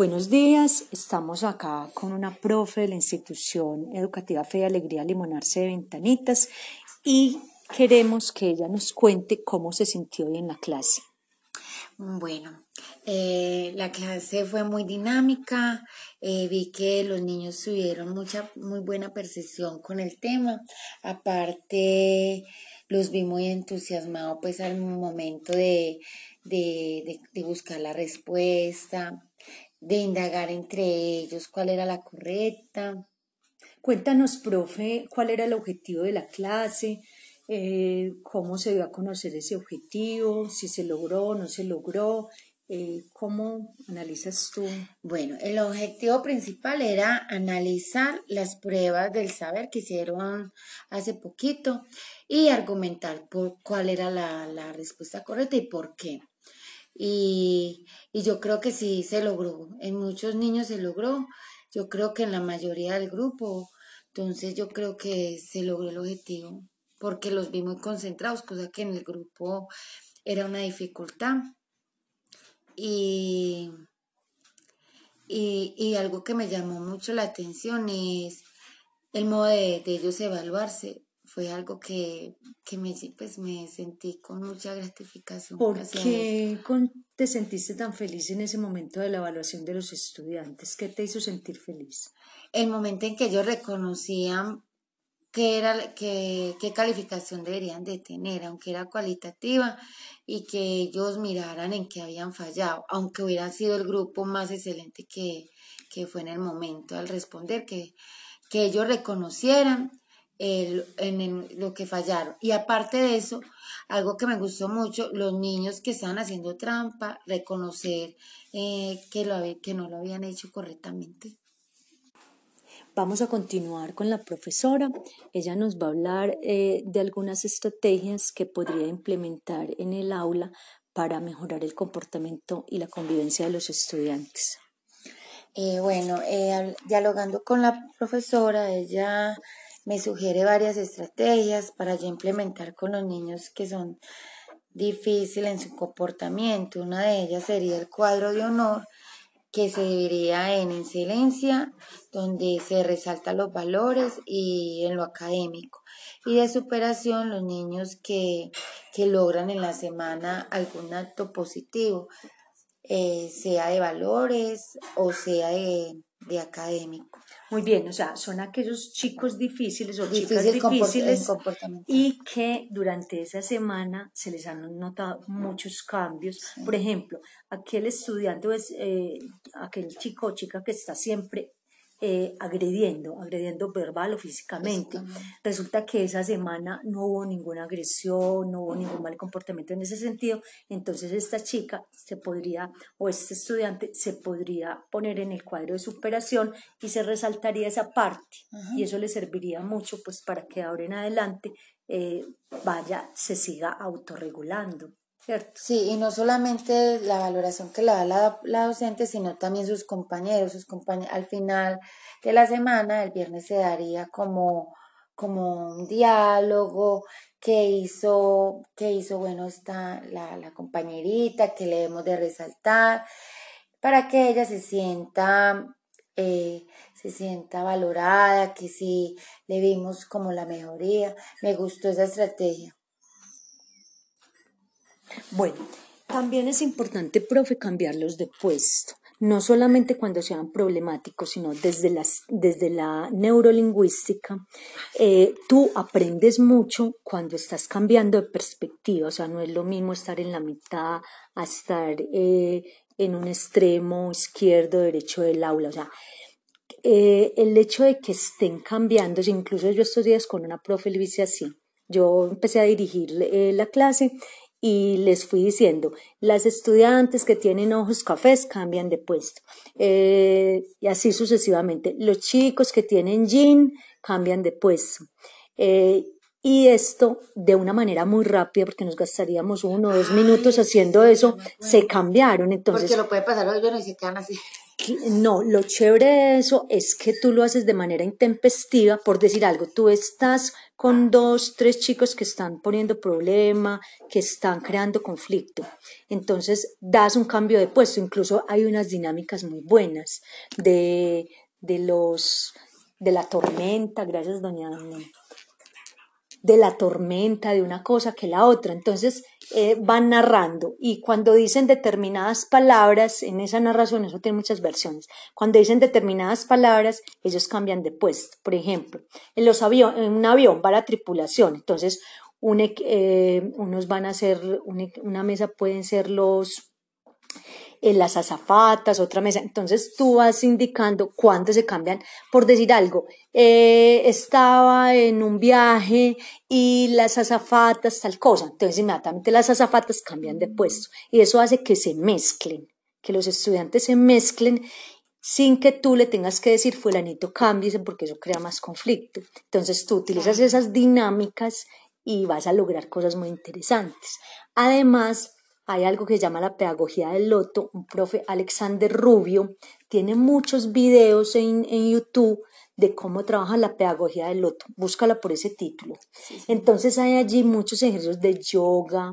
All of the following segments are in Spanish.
Buenos días, estamos acá con una profe de la institución educativa Fe y Alegría Limonarse de Ventanitas y queremos que ella nos cuente cómo se sintió hoy en la clase. Bueno, eh, la clase fue muy dinámica, eh, vi que los niños tuvieron mucha, muy buena percepción con el tema, aparte los vi muy entusiasmados pues al momento de, de, de buscar la respuesta, de indagar entre ellos cuál era la correcta. Cuéntanos, profe, cuál era el objetivo de la clase, eh, cómo se dio a conocer ese objetivo, si se logró no se logró, eh, ¿cómo analizas tú? Bueno, el objetivo principal era analizar las pruebas del saber que hicieron hace poquito y argumentar por cuál era la, la respuesta correcta y por qué. Y, y yo creo que sí se logró. En muchos niños se logró. Yo creo que en la mayoría del grupo. Entonces yo creo que se logró el objetivo porque los vi muy concentrados, cosa que en el grupo era una dificultad. Y, y, y algo que me llamó mucho la atención es el modo de, de ellos evaluarse fue algo que, que me, pues, me sentí con mucha gratificación. ¿Por qué te sentiste tan feliz en ese momento de la evaluación de los estudiantes? ¿Qué te hizo sentir feliz? El momento en que ellos reconocían qué, era, qué, qué calificación deberían de tener, aunque era cualitativa, y que ellos miraran en qué habían fallado, aunque hubiera sido el grupo más excelente que, que fue en el momento al responder, que, que ellos reconocieran en, lo que fallaron. Y aparte de eso, algo que me gustó mucho, los niños que estaban haciendo trampa, reconocer eh, que, lo, que no lo habían hecho correctamente. Vamos a continuar con la profesora. Ella nos va a hablar eh, de algunas estrategias que podría implementar en el aula para mejorar el comportamiento y la convivencia de los estudiantes. Eh, bueno, dialogando con la profesora, ella me sugiere varias estrategias para yo implementar con los niños que son difíciles en su comportamiento. Una de ellas sería el cuadro de honor que se dividiría en excelencia, donde se resaltan los valores y en lo académico. Y de superación, los niños que, que logran en la semana algún acto positivo, eh, sea de valores o sea de, de académico. Muy bien, o sea, son aquellos chicos difíciles o chicas difíciles y que durante esa semana se les han notado muchos cambios. Por ejemplo, aquel estudiante, pues, eh, aquel chico o chica que está siempre eh, agrediendo, agrediendo verbal o físicamente. Resulta que esa semana no hubo ninguna agresión, no hubo ningún mal comportamiento en ese sentido, entonces esta chica se podría, o este estudiante se podría poner en el cuadro de superación y se resaltaría esa parte y eso le serviría mucho pues para que ahora en adelante eh, vaya, se siga autorregulando. Sí, y no solamente la valoración que le da la, docente, sino también sus compañeros, sus compañeros. Al final de la semana, el viernes se daría como, como un diálogo que hizo, que hizo, bueno, está la, la compañerita, que le debemos de resaltar, para que ella se sienta eh, se sienta valorada, que sí le vimos como la mejoría. Me gustó esa estrategia. Bueno, también es importante, profe, cambiarlos de puesto, no solamente cuando sean problemáticos, sino desde, las, desde la neurolingüística. Eh, tú aprendes mucho cuando estás cambiando de perspectiva, o sea, no es lo mismo estar en la mitad a estar eh, en un extremo izquierdo, derecho del aula, o sea, eh, el hecho de que estén cambiando, incluso yo estos días con una profe le hice así, yo empecé a dirigir la clase y les fui diciendo, las estudiantes que tienen ojos cafés cambian de puesto. Eh, y así sucesivamente. Los chicos que tienen jean cambian de puesto. Eh, y esto de una manera muy rápida, porque nos gastaríamos uno o dos minutos haciendo eso, se cambiaron. Entonces, porque lo puede pasar hoy, y se quedan así. No, lo chévere de eso es que tú lo haces de manera intempestiva, por decir algo, tú estás con dos, tres chicos que están poniendo problema, que están creando conflicto. Entonces das un cambio de puesto, incluso hay unas dinámicas muy buenas de, de los de la tormenta, gracias doña de la tormenta, de una cosa que la otra. Entonces eh, van narrando. Y cuando dicen determinadas palabras, en esa narración, eso tiene muchas versiones, cuando dicen determinadas palabras, ellos cambian de puesto. Por ejemplo, en, los avión, en un avión va la tripulación, entonces eh, unos van a ser, una mesa pueden ser los en las azafatas, otra mesa. Entonces tú vas indicando cuándo se cambian. Por decir algo, eh, estaba en un viaje y las azafatas tal cosa. Entonces inmediatamente las azafatas cambian de puesto y eso hace que se mezclen, que los estudiantes se mezclen sin que tú le tengas que decir fulanito cámbiese porque eso crea más conflicto. Entonces tú utilizas esas dinámicas y vas a lograr cosas muy interesantes. Además, hay algo que se llama la pedagogía del loto, un profe Alexander Rubio tiene muchos videos en, YouTube de cómo trabaja la pedagogía del loto, búscala por ese título. Entonces hay allí muchos ejercicios de yoga,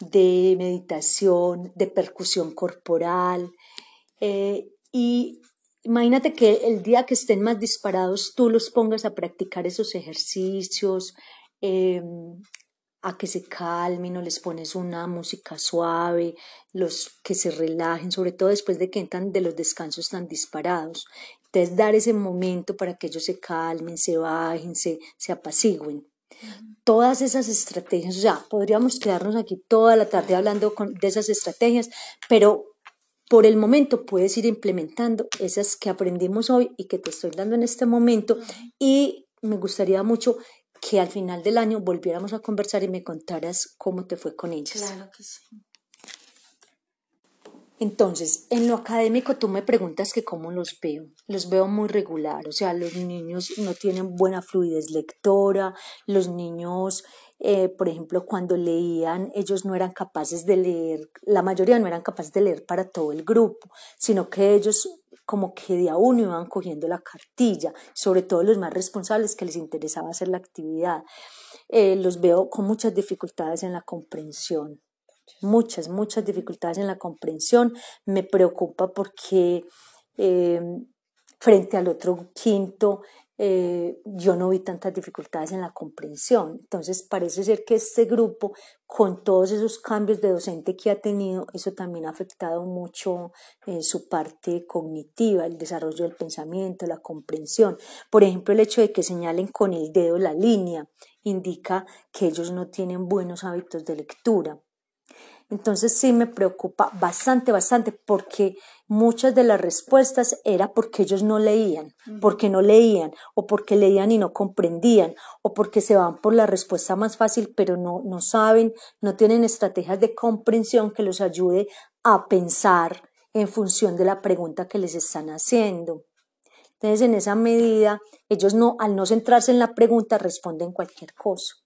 de meditación, de percusión corporal eh, y imagínate que el día que estén más disparados tú los pongas a practicar esos ejercicios, em, a que se calmen o les pones una música suave, los que se relajen, sobre todo después de que entran de los descansos tan disparados. Entonces dar ese momento para que ellos se calmen, se bajen, se, se apacigüen. Todas esas estrategias, o sea, podríamos quedarnos aquí toda la tarde hablando de esas estrategias, pero por el momento puedes ir implementando esas que aprendimos hoy y que te estoy dando en este momento y me gustaría mucho que al final del año volviéramos a conversar y me contaras cómo te fue con ellas. Claro que sí. Entonces, en lo académico tú me preguntas que cómo los veo. Los veo muy regular, o sea, los niños no tienen buena fluidez lectora, los niños, eh, por ejemplo, cuando leían, ellos no eran capaces de leer, la mayoría no eran capaces de leer para todo el grupo, sino que ellos como que de a uno iban cogiendo la cartilla, sobre todo los más responsables que les interesaba hacer la actividad. Eh, los veo con muchas dificultades en la comprensión, muchas, muchas dificultades en la comprensión. Me preocupa porque eh, frente al otro quinto, eh, yo no vi tantas dificultades en la comprensión. Entonces parece ser que este grupo, con todos esos cambios de docente que ha tenido, eso también ha afectado mucho eh, su parte cognitiva, el desarrollo del pensamiento, la comprensión. Por ejemplo, el hecho de que señalen con el dedo la línea indica que ellos no tienen buenos hábitos de lectura. Entonces sí me preocupa bastante, bastante, porque muchas de las respuestas era porque ellos no leían, porque no leían, o porque leían y no comprendían, o porque se van por la respuesta más fácil, pero no, no saben, no tienen estrategias de comprensión que los ayude a pensar en función de la pregunta que les están haciendo. Entonces, en esa medida, ellos no, al no centrarse en la pregunta, responden cualquier cosa.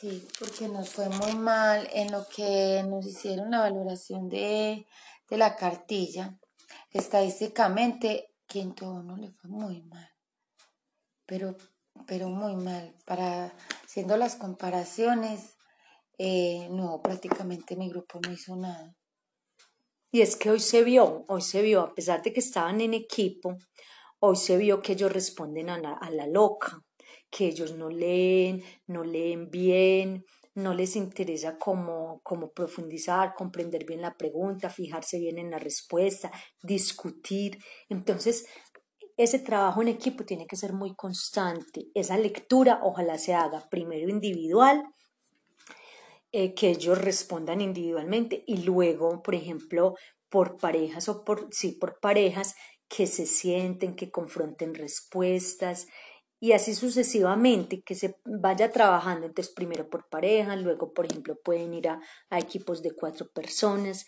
Sí, porque nos fue muy mal en lo que nos hicieron la valoración de, la cartilla. Estadísticamente, quinto uno le fue muy mal, pero, pero muy mal. Para haciendo las comparaciones, eh, no, prácticamente mi grupo no hizo nada. Y es que hoy se vio, hoy se vio, a pesar de que estaban en equipo, hoy se vio que ellos responden a a la loca que ellos no leen, no leen bien, no les interesa cómo, cómo profundizar, comprender bien la pregunta, fijarse bien en la respuesta, discutir. Entonces, ese trabajo en equipo tiene que ser muy constante. Esa lectura ojalá se haga primero individual, eh, que ellos respondan individualmente y luego, por ejemplo, por parejas o por, sí, por parejas, que se sienten, que confronten respuestas, y así sucesivamente, que se vaya trabajando, entonces primero por pareja, luego por ejemplo pueden ir a, equipos de cuatro personas,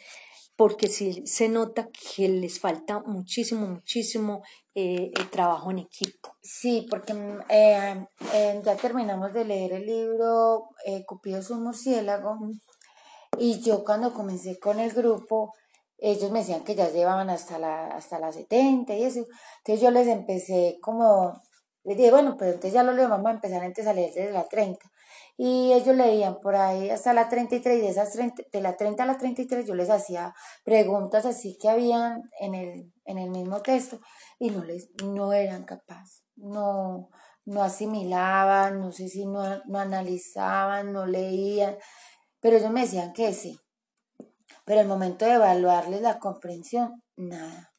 porque sí se nota que les falta muchísimo, muchísimo eh, trabajo en equipo. Sí, porque mm, eh, eh, ya terminamos de leer el libro Cupido un murciélago y yo cuando comencé con el grupo, ellos me decían que ya llevaban hasta la, hasta las 70 y eso, entonces yo les empecé como Les dije, bueno, pero entonces ya lo leo, vamos a empezar antes a leer desde la 30. Y ellos leían por ahí hasta la 33 y de, esas 30, de la 30 a la 33 yo les hacía preguntas así que habían en el, en el mismo texto y no, les, no eran capaces, no, no asimilaban, no sé si no, no analizaban, no leían, pero ellos me decían que sí. Pero el momento de evaluarles la comprensión, nada.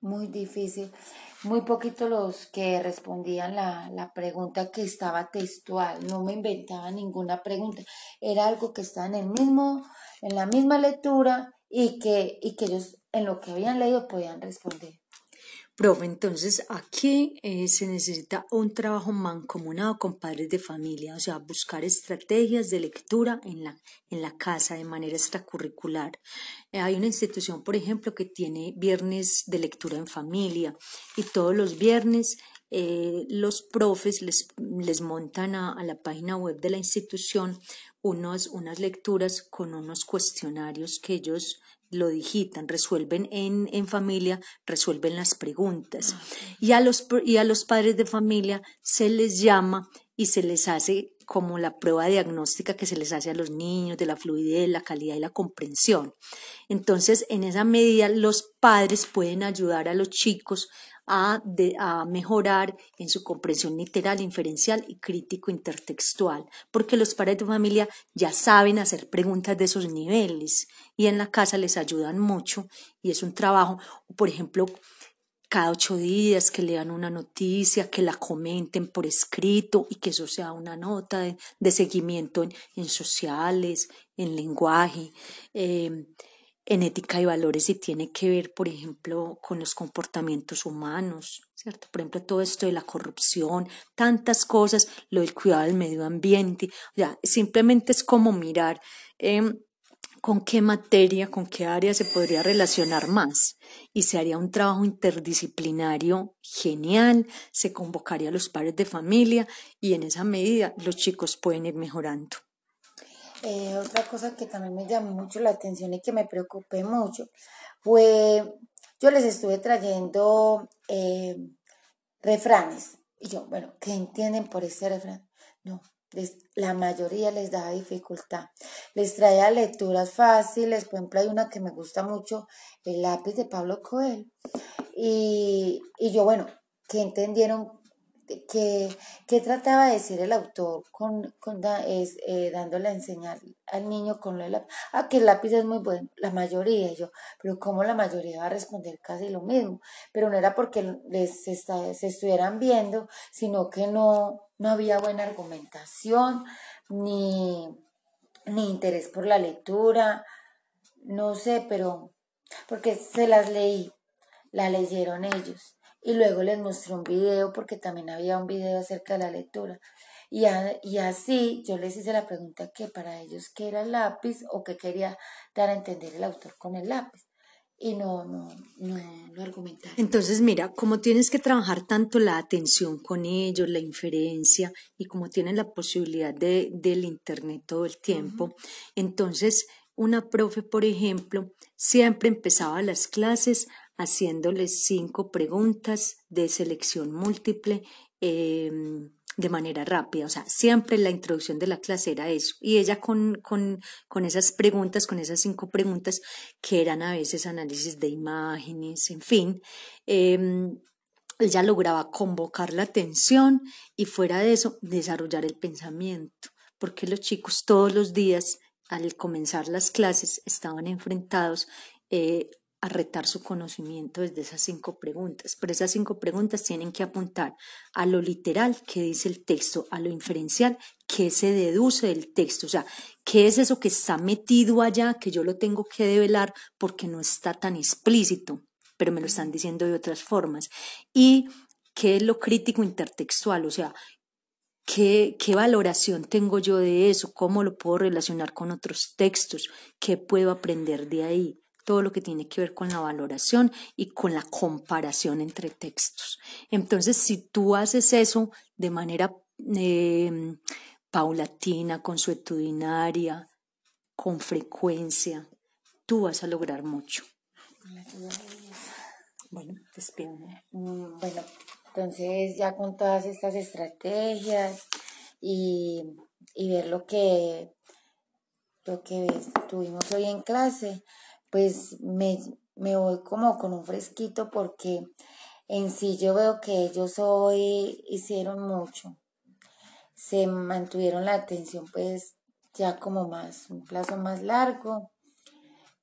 Muy difícil. Muy poquito los que respondían la, la pregunta que estaba textual. No me inventaba ninguna pregunta. Era algo que estaba en el mismo, en la misma lectura y que, y que ellos en lo que habían leído podían responder. Profe, entonces aquí eh, se necesita un trabajo mancomunado con padres de familia, o sea, buscar estrategias de lectura en la, en la casa de manera extracurricular. Eh, hay una institución, por ejemplo, que tiene viernes de lectura en familia y todos los viernes eh, los profes les, les montan a, a, la página web de la institución unos, unas lecturas con unos cuestionarios que ellos lo digitan, resuelven en, en familia, resuelven las preguntas. Y a, los, y a los padres de familia se les llama y se les hace como la prueba diagnóstica que se les hace a los niños de la fluidez, la calidad y la comprensión. Entonces, en esa medida, los padres pueden ayudar a los chicos a, de, a, mejorar en su comprensión literal, inferencial y crítico intertextual, porque los padres de familia ya saben hacer preguntas de esos niveles y en la casa les ayudan mucho y es un trabajo, por ejemplo, cada ocho días que lean una noticia, que la comenten por escrito y que eso sea una nota de, seguimiento en, en, sociales, en lenguaje. Eh, en ética y valores y tiene que ver, por ejemplo, con los comportamientos humanos, ¿cierto? Por ejemplo, todo esto de la corrupción, tantas cosas, lo del cuidado del medio ambiente, o sea, simplemente es como mirar eh, con qué materia, con qué área se podría relacionar más y se haría un trabajo interdisciplinario genial, se convocaría a los padres de familia y en esa medida los chicos pueden ir mejorando. Eh, otra cosa que también me llamó mucho la atención y que me preocupé mucho fue, yo les estuve trayendo eh, refranes. Y yo, bueno, ¿qué entienden por este refrán? No, la mayoría les da dificultad. Les traía lecturas fáciles, por ejemplo, hay una que me gusta mucho, El lápiz de Pablo Coelho. Y, y yo, bueno, ¿qué entendieron que, que, trataba de decir el autor con, con es, eh, dándole a enseñar al niño con lo del lápiz. Ah, que el lápiz es muy bueno, la mayoría, yo, pero ¿cómo la mayoría va a responder casi lo mismo? Pero no era porque les está, se estuvieran viendo, sino que no, no había buena argumentación, ni, ni interés por la lectura, no sé, pero porque se las leí, la leyeron ellos y luego les mostré un video porque también había un video acerca de la lectura. Y, y así yo les hice la pregunta que para ellos qué era el lápiz o qué quería dar a entender el autor con el lápiz. Y no, no, no lo argumentaron. Entonces, mira, como tienes que trabajar tanto la atención con ellos, la inferencia, y como tienen la posibilidad de, del Internet todo el tiempo, uh -huh. entonces una profe, por ejemplo, siempre empezaba las clases haciéndoles cinco preguntas de selección múltiple eh, de manera rápida. O sea, siempre la introducción de la clase era eso. Y ella con, con, con esas preguntas, con esas cinco preguntas, que eran a veces análisis de imágenes, en fin, eh, ella lograba convocar la atención y fuera de eso, desarrollar el pensamiento. Porque los chicos todos los días, al comenzar las clases, estaban enfrentados eh, a retar su conocimiento desde esas cinco preguntas. Pero esas cinco preguntas tienen que apuntar a lo literal que dice el texto, a lo inferencial que se deduce del texto, o sea, qué es eso que está metido allá que yo lo tengo que develar porque no está tan explícito, pero me lo están diciendo de otras formas. Y qué es lo crítico intertextual, o sea, ¿Qué, ¿Qué, valoración tengo yo de eso? ¿Cómo lo puedo relacionar con otros textos? ¿Qué puedo aprender de ahí? Todo lo que tiene que ver con la valoración y con la comparación entre textos. Entonces, si tú haces eso de manera eh, paulatina, consuetudinaria, con frecuencia, tú vas a lograr mucho. Bueno, despídame. Bueno, Entonces ya con todas estas estrategias y, ver lo que, lo que tuvimos hoy en clase, pues me, me voy como con un fresquito porque en sí yo veo que ellos hoy hicieron mucho. Se mantuvieron la atención pues ya como más, un plazo más largo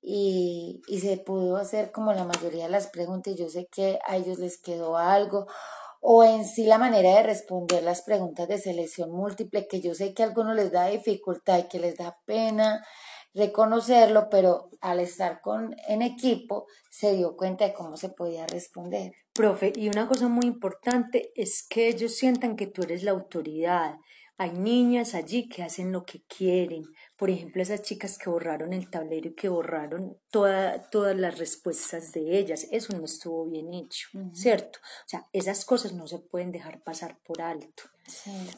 y, y se pudo hacer como la mayoría de las preguntas. Yo sé que a ellos les quedó algo o en sí la manera de responder las preguntas de selección múltiple, que yo sé que a algunos les da dificultad y que les da pena reconocerlo, pero al estar con, en equipo se dio cuenta de cómo se podía responder. Profe, y una cosa muy importante es que ellos sientan que tú eres la autoridad, hay niñas allí que hacen lo que quieren. Por ejemplo, esas chicas que borraron el tablero y que borraron toda, todas las respuestas de ellas. Eso no estuvo bien hecho, ¿cierto? O sea, esas cosas no se pueden dejar pasar por alto.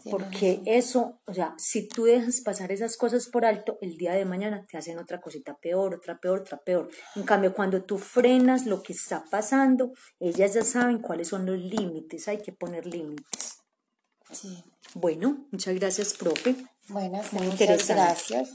porque eso, o sea, si tú dejas pasar esas cosas por alto, el día de mañana te hacen otra cosita peor, otra peor, otra peor. En cambio, cuando tú frenas lo que está pasando, ellas ya saben cuáles son los límites, hay que poner límites. Sí. Bueno, muchas gracias, profe. Bueno, muchas gracias.